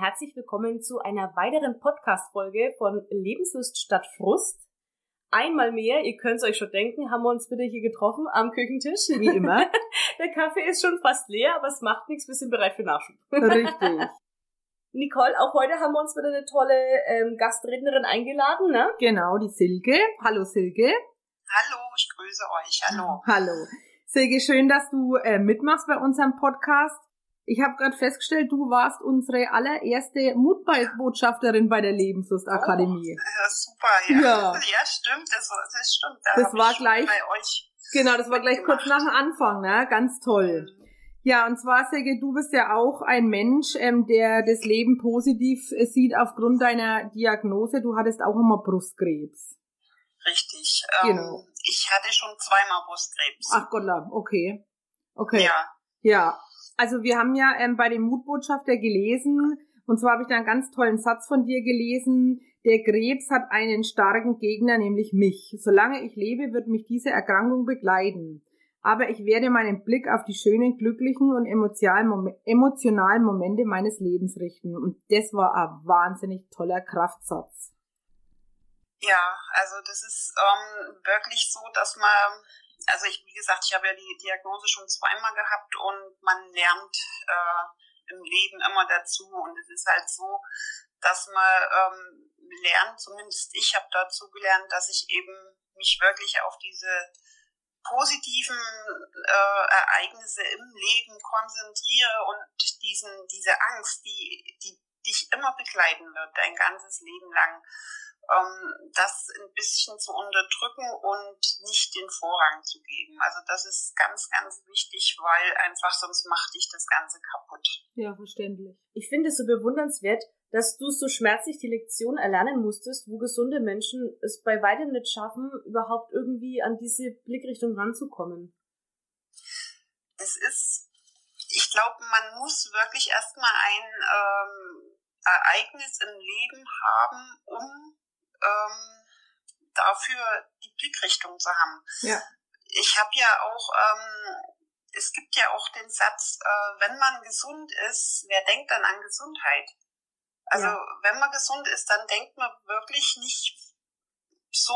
herzlich willkommen zu einer weiteren Podcast-Folge von Lebenslust statt Frust. Einmal mehr, ihr könnt es euch schon denken, haben wir uns wieder hier getroffen am Küchentisch. Wie immer. Der Kaffee ist schon fast leer, aber es macht nichts, wir sind bereit für Nachschub. Richtig. Nicole, auch heute haben wir uns wieder eine tolle ähm, Gastrednerin eingeladen, ne? Genau, die Silke. Hallo Silke. Hallo, ich grüße euch. Hallo. Hallo. Silke, schön, dass du äh, mitmachst bei unserem Podcast. Ich habe gerade festgestellt, du warst unsere allererste Mutbotschafterin bei der Lebenslust-Akademie. Oh, ja, super, ja. Ja. Ja, stimmt, das, war- das stimmt. Da Das war gleich- bei euch. Genau, das war gleich kurz nach dem Anfang, ne? Ganz toll. Mhm. Ja, und zwar, Silke, du bist ja auch ein Mensch, ähm, der das Leben positiv äh, sieht aufgrund deiner Diagnose. Du hattest auch immer Brustkrebs. Richtig. Genau. Ähm, ich hatte schon zweimal Brustkrebs. Ach Gott, okay. Okay. Ja, Ja, also wir haben ja ähm, bei dem Mutbotschafter gelesen, und zwar habe ich da einen ganz tollen Satz von dir gelesen, der Krebs hat einen starken Gegner, nämlich mich. Solange ich lebe, wird mich diese Erkrankung begleiten. Aber ich werde meinen Blick auf die schönen, glücklichen und emotionalen Mom- emotionalen Momente meines Lebens richten. Und das war ein wahnsinnig toller Kraftsatz. ja, also das ist ähm, wirklich so, dass man, also ich, wie gesagt, ich habe ja die Diagnose schon zweimal gehabt und man lernt äh, im Leben immer dazu. Und es ist halt so, dass man ähm, lernt, zumindest ich habe dazu gelernt, dass ich eben mich wirklich auf diese positiven äh, Ereignisse im Leben konzentriere und diesen diese Angst, die die dich immer begleiten wird, dein ganzes Leben lang, ähm, das ein bisschen zu unterdrücken und nicht den Vorrang zu geben. Also das ist ganz, ganz wichtig, weil einfach sonst macht dich das Ganze kaputt. Ja, verständlich. Ich finde es so bewundernswert, dass du so schmerzlich die Lektion erlernen musstest, wo gesunde Menschen es bei weitem nicht schaffen, überhaupt irgendwie an diese Blickrichtung ranzukommen. es ist, ich glaube, man muss wirklich erstmal ein ähm, Ereignis im Leben haben, um ähm, dafür die Blickrichtung zu haben. Ja. Ich habe ja auch, ähm, es gibt ja auch den Satz, äh, wenn man gesund ist, wer denkt dann an Gesundheit? Also Ja. wenn man gesund ist, dann denkt man wirklich nicht so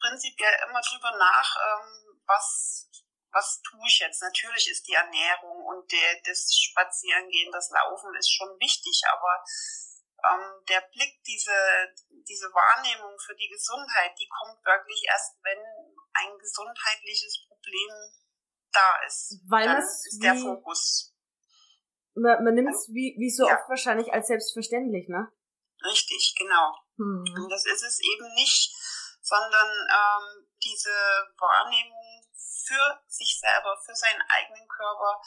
prinzipiell immer drüber nach, ähm, was was tue ich jetzt? Natürlich ist die Ernährung und der, das Spazierengehen, das Laufen ist schon wichtig, aber ähm, der Blick, diese, diese Wahrnehmung für die Gesundheit, die kommt wirklich erst, wenn ein gesundheitliches Problem da ist. Weil Dann man's ist der Fokus Man, man nimmt es wie, wie so Ja. oft wahrscheinlich als selbstverständlich, ne? richtig, genau. Hm. Und das ist es eben nicht, sondern ähm, diese Wahrnehmung für sich selber, für seinen eigenen Körper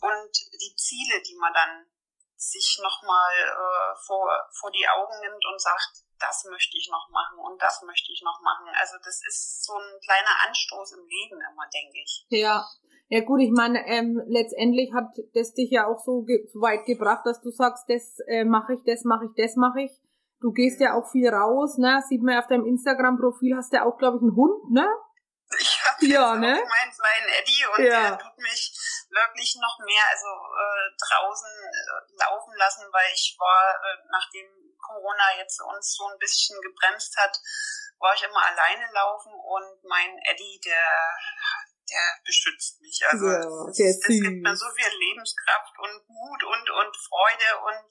und die Ziele, die man dann sich nochmal äh, vor, vor die Augen nimmt und sagt, das möchte ich noch machen und das möchte ich noch machen. Also das ist so ein kleiner Anstoß im Leben immer, denke ich. Ja, ja gut, ich meine, ähm, letztendlich hat das dich ja auch so, ge so weit gebracht, dass du sagst, das äh, mache ich, das mache ich, das mache ich. Du gehst ja auch viel raus, ne? Sieht man ja auf deinem Instagram-Profil, hast ja auch, glaube ich, einen Hund, ne? Ich habe Ja, ne? auch meinen kleinen Eddie und Ja. der tut mich wirklich noch mehr also äh, draußen äh, laufen lassen, weil ich war, äh, nachdem Corona jetzt uns so ein bisschen gebremst hat, war ich immer alleine laufen und mein Eddie, der der beschützt mich. Also Ja, es, es gibt mir so viel Lebenskraft und Mut und und Freude und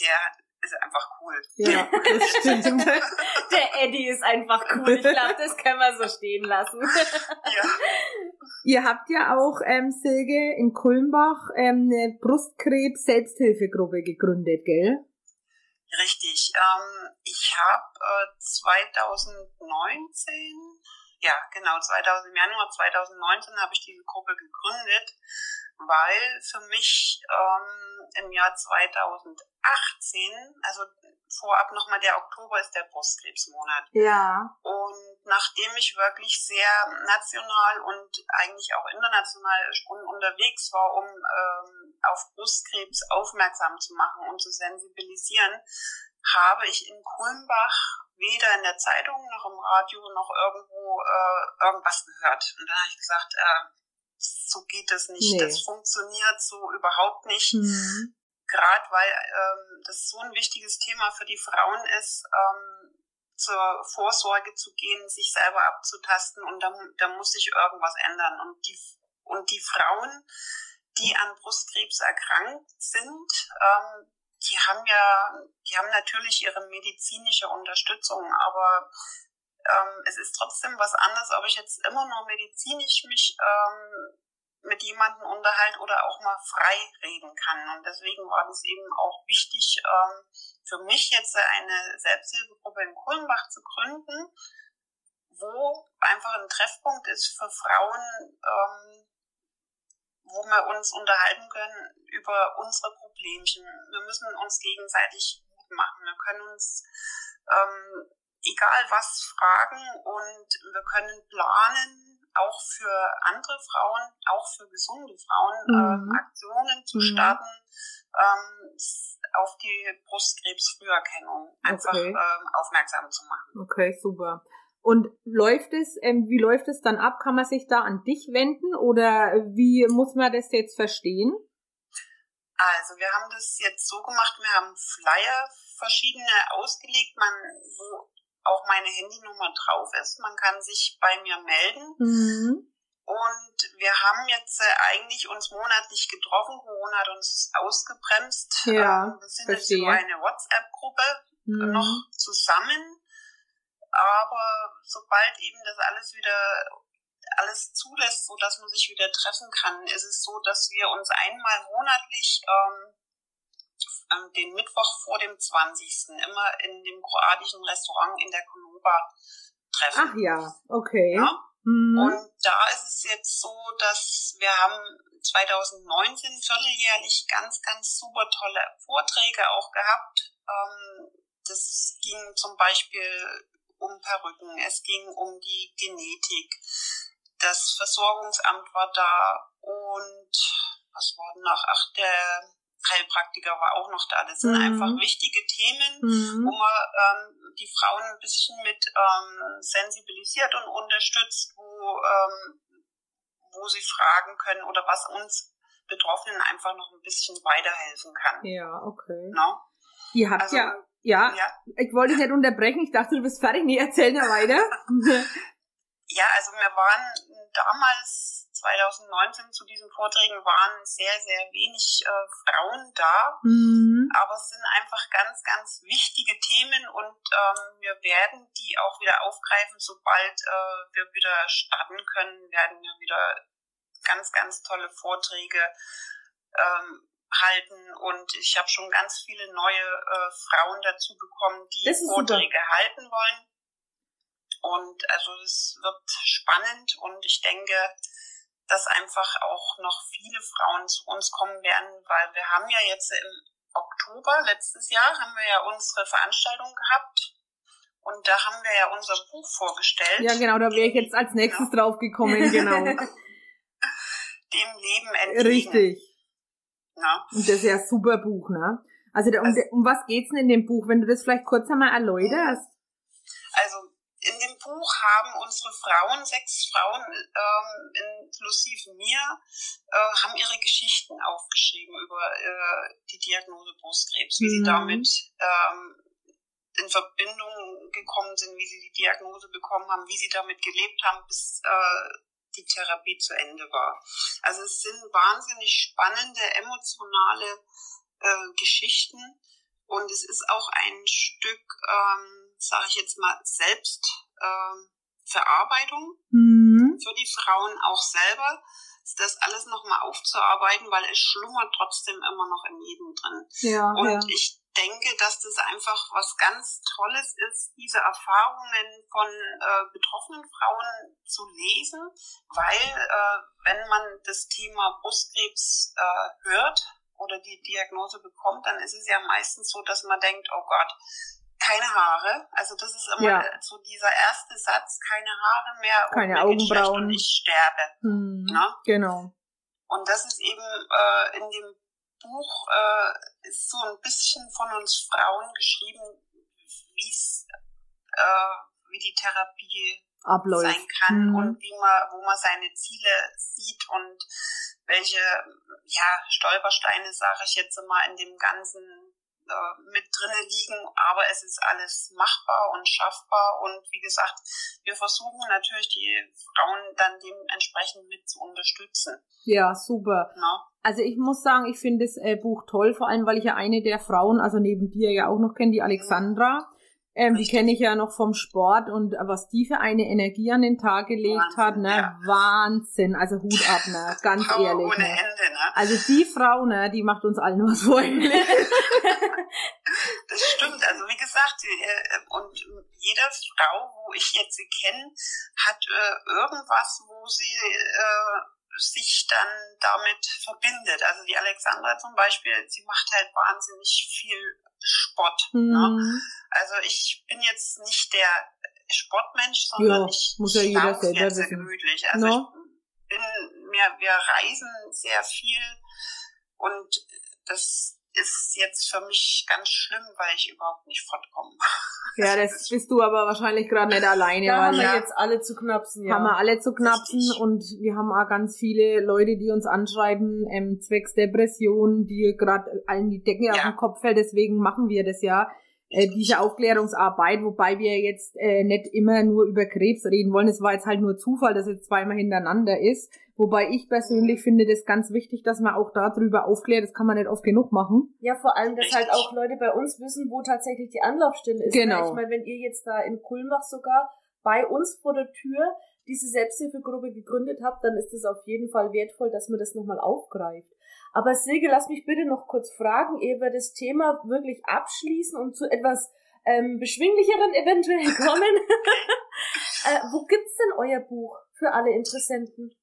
der ist einfach cool. Ja, das stimmt. Der Eddie ist einfach cool. Ich glaube, das können wir so stehen lassen. Ja. Ihr habt ja auch, ähm, Silke, in Kulmbach ähm, eine Brustkrebs-Selbsthilfegruppe gegründet, gell? Richtig. Ähm, ich habe äh, 2019, ja genau, 2000, im Januar 2019 habe ich diese Gruppe gegründet, weil für mich ähm, im Jahr 2018, also vorab nochmal der Oktober ist der Brustkrebsmonat. Ja. Und nachdem ich wirklich sehr national und eigentlich auch international schon unterwegs war, um ähm, auf Brustkrebs aufmerksam zu machen und zu sensibilisieren, habe ich in Kulmbach weder in der Zeitung noch im Radio noch irgendwo äh, irgendwas gehört. Und dann habe ich gesagt, äh, so geht es nicht, Nee. das funktioniert so überhaupt nicht. Hm. gerade weil ähm, das so ein wichtiges Thema für die Frauen ist, ähm, zur Vorsorge zu gehen, sich selber abzutasten und da, da muss sich irgendwas ändern. Und die, und die Frauen, die an Brustkrebs erkrankt sind, ähm, die haben ja, die haben natürlich ihre medizinische Unterstützung, aber ähm, es ist trotzdem was anderes, ob ich jetzt immer nur medizinisch mich ähm, mit jemandem unterhalte oder auch mal frei reden kann. Und deswegen war es eben auch wichtig, ähm, für mich jetzt eine Selbsthilfegruppe in Kulmbach zu gründen, wo einfach ein Treffpunkt ist für Frauen, ähm, wo wir uns unterhalten können über unsere Problemchen. Wir müssen uns gegenseitig Mut machen. Wir können uns ähm, egal was fragen und wir können planen, auch für andere Frauen, auch für gesunde Frauen, mhm. ähm, Aktionen zu mhm. starten ähm, auf die Brustkrebsfrüherkennung einfach okay. ähm, aufmerksam zu machen. Okay, super. Und läuft es, ähm, wie läuft es dann ab? Kann man sich da an dich wenden oder wie muss man das jetzt verstehen? Also wir haben das jetzt so gemacht, wir haben Flyer verschiedene ausgelegt, man, wo auch meine Handynummer drauf ist. Man kann sich bei mir melden. Mhm. Und wir haben jetzt äh, eigentlich uns monatlich getroffen. Corona hat uns ausgebremst. Ja, ähm, wir sind jetzt über eine WhatsApp-Gruppe mhm. noch zusammen. Aber sobald eben das alles wieder alles zulässt, so dass man sich wieder treffen kann, ist es so, dass wir uns einmal monatlich ähm, ähm, den Mittwoch vor dem 20. immer in dem kroatischen Restaurant in der Konoba treffen. Ach ja, okay. Ja? Mhm. Und da ist es jetzt so, dass wir haben 2019 vierteljährlich ganz, ganz super tolle Vorträge auch gehabt. Ähm, das ging zum Beispiel um Perücken, es ging um die Genetik. Das Versorgungsamt war da und was war noch? Ach, der Heilpraktiker war auch noch da. Das sind mhm. einfach wichtige Themen, mhm. wo man ähm, die Frauen ein bisschen mit ähm, sensibilisiert und unterstützt, wo, ähm, wo sie fragen können oder was uns Betroffenen einfach noch ein bisschen weiterhelfen kann. Ja, okay. No? Ihr habt also, ja, ja, ja, ich wollte dich nicht unterbrechen, ich dachte, du bist fertig. Nee, erzähl mir weiter. ja, also wir waren damals 2019 zu diesen Vorträgen waren sehr, sehr wenig äh, Frauen da. Mhm. Aber es sind einfach ganz, ganz wichtige Themen und ähm, wir werden die auch wieder aufgreifen, sobald äh, wir wieder starten können, werden wir wieder ganz, ganz tolle Vorträge ähm, halten und ich habe schon ganz viele neue äh, Frauen dazu bekommen, die Vorträge super. halten wollen. Und also es wird spannend und ich denke, dass einfach auch noch viele Frauen zu uns kommen werden, weil wir haben ja jetzt im Oktober letztes Jahr haben wir ja unsere Veranstaltung gehabt und da haben wir ja unser Buch vorgestellt. Ja, genau, da wäre ich jetzt als nächstes ja. drauf gekommen, genau. Dem Leben entgegen. Richtig. Ja. Und das ist ja ein super Buch, ne? Also, um, also um was geht's denn in dem Buch, wenn du das vielleicht kurz einmal erläuterst? Buch haben unsere Frauen, sechs Frauen ähm, inklusive mir, äh, haben ihre Geschichten aufgeschrieben über äh, die Diagnose Brustkrebs, wie mhm. sie damit ähm, in Verbindung gekommen sind, wie sie die Diagnose bekommen haben, wie sie damit gelebt haben, bis äh, die Therapie zu Ende war. Also es sind wahnsinnig spannende, emotionale äh, Geschichten und es ist auch ein Stück ähm, sage ich jetzt mal, Selbstverarbeitung äh, mhm. für die Frauen auch selber, das alles nochmal aufzuarbeiten, weil es schlummert trotzdem immer noch in jedem drin. Ja, und ja. ich denke, dass das einfach was ganz Tolles ist, diese Erfahrungen von äh, betroffenen Frauen zu lesen, weil äh, wenn man das Thema Brustkrebs äh, hört oder die Diagnose bekommt, dann ist es ja meistens so, dass man denkt, oh Gott, keine Haare. Also das ist immer ja. so dieser erste Satz, keine Haare mehr keine und Augenbrauen und ich sterbe. Hm, ne? Genau. Und das ist eben äh, in dem Buch äh, ist so ein bisschen von uns Frauen geschrieben, wie es äh, wie die Therapie Abläuft. sein kann mhm. und wie man, wo man seine Ziele sieht und welche ja, Stolpersteine, sage ich jetzt mal, in dem ganzen äh, mit drinne liegen, aber es ist alles machbar und schaffbar und wie gesagt, wir versuchen natürlich die Frauen dann dementsprechend mit zu unterstützen. Ja, super. Na? Also ich muss sagen, ich finde das äh, Buch toll, vor allem weil ich ja eine der Frauen, also neben dir ja auch noch kenne, die Alexandra. Ähm, die kenne ich ja noch vom Sport und was die für eine Energie an den Tag gelegt Wahnsinn, hat, ne? Ja. Wahnsinn. Also Hut ab, ne? Ganz Power ehrlich. Ohne ne? Ende, ne? Also die Frau, ne, die macht uns allen was vor. das stimmt. Also wie gesagt, äh, und jede Frau, wo ich jetzt sie kenne, hat äh, irgendwas, wo sie äh, sich dann damit verbindet. Also die Alexandra zum Beispiel, sie macht halt wahnsinnig viel Sport. Ne? Mhm. Ne? Also ich bin jetzt nicht der Sportmensch, sondern ja, ich muss ja jeder selber sehr gemütlich. Also no? ich bin, wir, wir reisen sehr viel und das ist jetzt für mich ganz schlimm, weil ich überhaupt nicht fortkomme. Ja, das bist du aber wahrscheinlich gerade nicht alleine. Da haben wir ja. jetzt alle zu knapsen, ja. Haben wir alle zu knapsen Richtig. und wir haben auch ganz viele Leute, die uns anschreiben, ähm, zwecks Depression, die gerade allen die Decke ja. auf den Kopf fällt, deswegen machen wir das ja äh, diese Aufklärungsarbeit, wobei wir jetzt äh, nicht immer nur über Krebs reden wollen. Es war jetzt halt nur Zufall, dass es zweimal hintereinander ist. Wobei ich persönlich finde das ganz wichtig, dass man auch darüber aufklärt. Das kann man nicht oft genug machen. Ja, vor allem, dass halt auch Leute bei uns wissen, wo tatsächlich die Anlaufstelle ist. Genau. Ich meine, wenn ihr jetzt da in Kulmbach sogar bei uns vor der Tür diese Selbsthilfegruppe gegründet habt, dann ist es auf jeden Fall wertvoll, dass man das nochmal aufgreift. Aber Silke, lass mich bitte noch kurz fragen, ehe wir das Thema wirklich abschließen und zu etwas ähm, beschwinglicheren eventuell kommen. äh, wo gibt's denn euer Buch für alle Interessenten?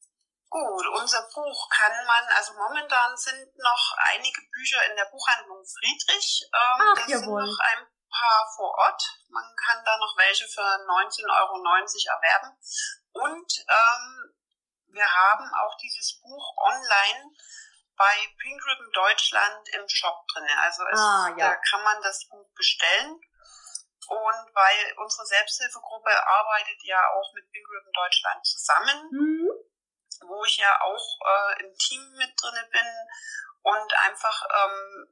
Gut, unser Buch kann man, also momentan sind noch einige Bücher in der Buchhandlung Friedrich. Ähm, Ach, es jawohl. sind noch ein paar vor Ort. Man kann da noch welche für 19,90 Euro erwerben. Und ähm, wir haben auch dieses Buch online bei Pink Ribbon Deutschland im Shop drin. Also es, ah, ja. da kann man das Buch bestellen. Und weil unsere Selbsthilfegruppe arbeitet ja auch mit Pink Ribbon Deutschland zusammen, mhm. wo ich ja auch äh, im Team mit drinne bin und einfach ähm,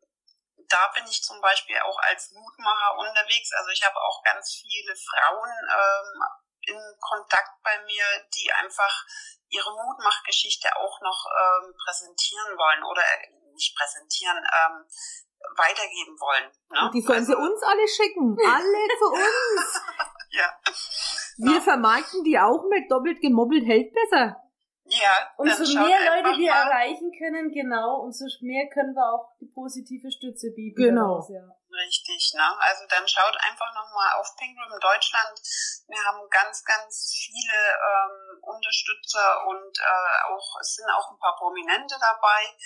da bin ich zum Beispiel auch als Mutmacher unterwegs. Also ich habe auch ganz viele Frauen ähm, in Kontakt bei mir, die einfach ihre Mutmachgeschichte auch noch ähm, präsentieren wollen oder äh, nicht präsentieren, ähm, weitergeben wollen. Ne? Die sollen also, sie uns alle schicken. Alle zu uns. ja. Wir ja. vermarkten die auch mit doppelt gemobbelt hält besser. Ja. Umso mehr Leute wir mal. erreichen können, genau, umso mehr können wir auch die positive Stütze bieten. Genau. Daraus, ja. Richtig, ne? Also dann schaut einfach nochmal auf Pink Room Deutschland. Wir haben ganz, ganz viele ähm, Unterstützer und äh, auch es sind auch ein paar Prominente dabei,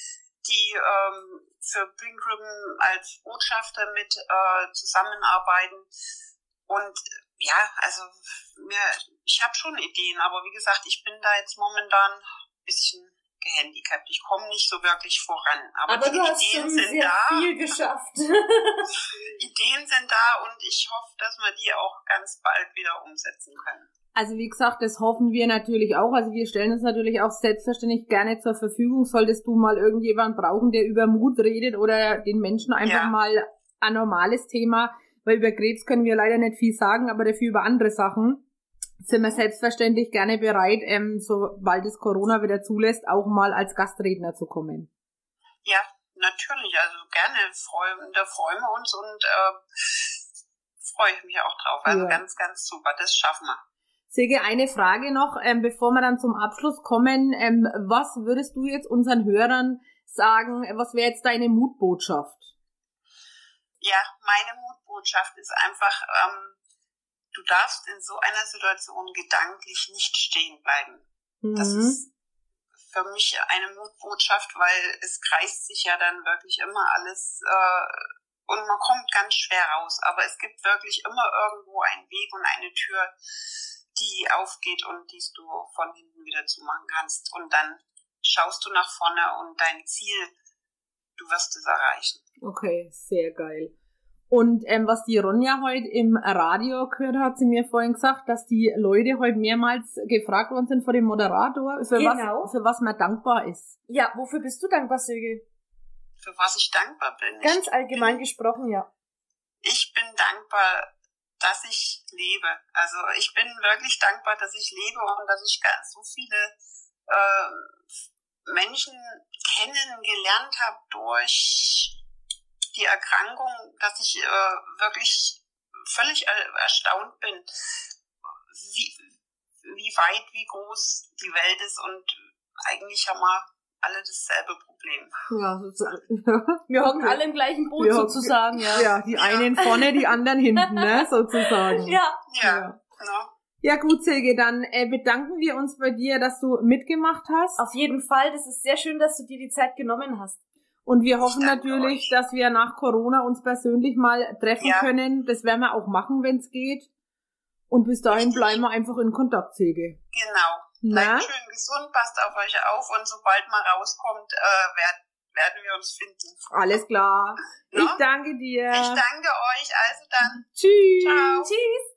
die ähm, für Pink Ribbon als Botschafter mit äh, zusammenarbeiten. Und ja, also mir, ich habe schon Ideen, aber wie gesagt, ich bin da jetzt momentan ein bisschen gehandicapt. Ich komme nicht so wirklich voran. Aber, aber die Ideen sind da. viel geschafft. Ideen sind da und ich hoffe, dass wir die auch ganz bald wieder umsetzen können. Also wie gesagt, das hoffen wir natürlich auch. Also wir stellen uns natürlich auch selbstverständlich gerne zur Verfügung. Solltest du mal irgendjemand brauchen, der über Mut redet oder den Menschen einfach ja. mal ein normales Thema, weil über Krebs können wir leider nicht viel sagen, aber dafür über andere Sachen sind wir selbstverständlich gerne bereit, ähm, sobald es Corona wieder zulässt, auch mal als Gastredner zu kommen. Ja, natürlich, also gerne, freu, da freuen wir uns und äh, freue ich mich auch drauf. Also ja. ganz, ganz super, das schaffen wir. Sege, eine Frage noch, ähm, bevor wir dann zum Abschluss kommen. Ähm, was würdest du jetzt unseren Hörern sagen? Was wäre jetzt deine Mutbotschaft? Ja, meine Mutbotschaft ist einfach, ähm, du darfst in so einer Situation gedanklich nicht stehen bleiben. Mhm. Das ist für mich eine Mutbotschaft, weil es kreist sich ja dann wirklich immer alles äh, und man kommt ganz schwer raus. Aber es gibt wirklich immer irgendwo einen Weg und eine Tür, die aufgeht und die du von hinten wieder zumachen kannst. Und dann schaust du nach vorne und dein Ziel, du wirst es erreichen. Okay, sehr geil. Und ähm, was die Ronja heute im Radio gehört hat, sie mir vorhin gesagt, dass die Leute heute mehrmals gefragt worden sind vor dem Moderator, für, genau. was, für was man dankbar ist. Ja, wofür bist du dankbar, Silke? Für was ich dankbar bin. Ganz ich allgemein bin, gesprochen, ja. Ich bin dankbar, dass ich lebe. Also ich bin wirklich dankbar, dass ich lebe und dass ich ganz so viele äh, Menschen kennengelernt habe durch die Erkrankung, dass ich äh, wirklich völlig erstaunt bin, wie, wie weit, wie groß die Welt ist und eigentlich haben wir alle dasselbe Problem. Ja, sozusagen. Wir hocken alle im gleichen Boot ja, sozusagen, ja. Ja, die einen vorne, die anderen hinten, ne, sozusagen. Ja. Ja, ja. genau. Ja gut, Silke, dann äh, bedanken wir uns bei dir, dass du mitgemacht hast. Auf jeden Fall, das ist sehr schön, dass du dir die Zeit genommen hast. Und wir hoffen natürlich, euch. dass wir nach Corona uns persönlich mal treffen ja. können. Das werden wir auch machen, wenn es geht. Und bis dahin Richtig. bleiben wir einfach in Kontakt, Säge. Genau. Bleibt schön gesund, passt auf euch auf und sobald mal rauskommt, äh, werden, werden wir uns finden. Alles klar. No? Ich danke dir. Ich danke euch. Also dann. Tschüss. Ciao. Tschüss.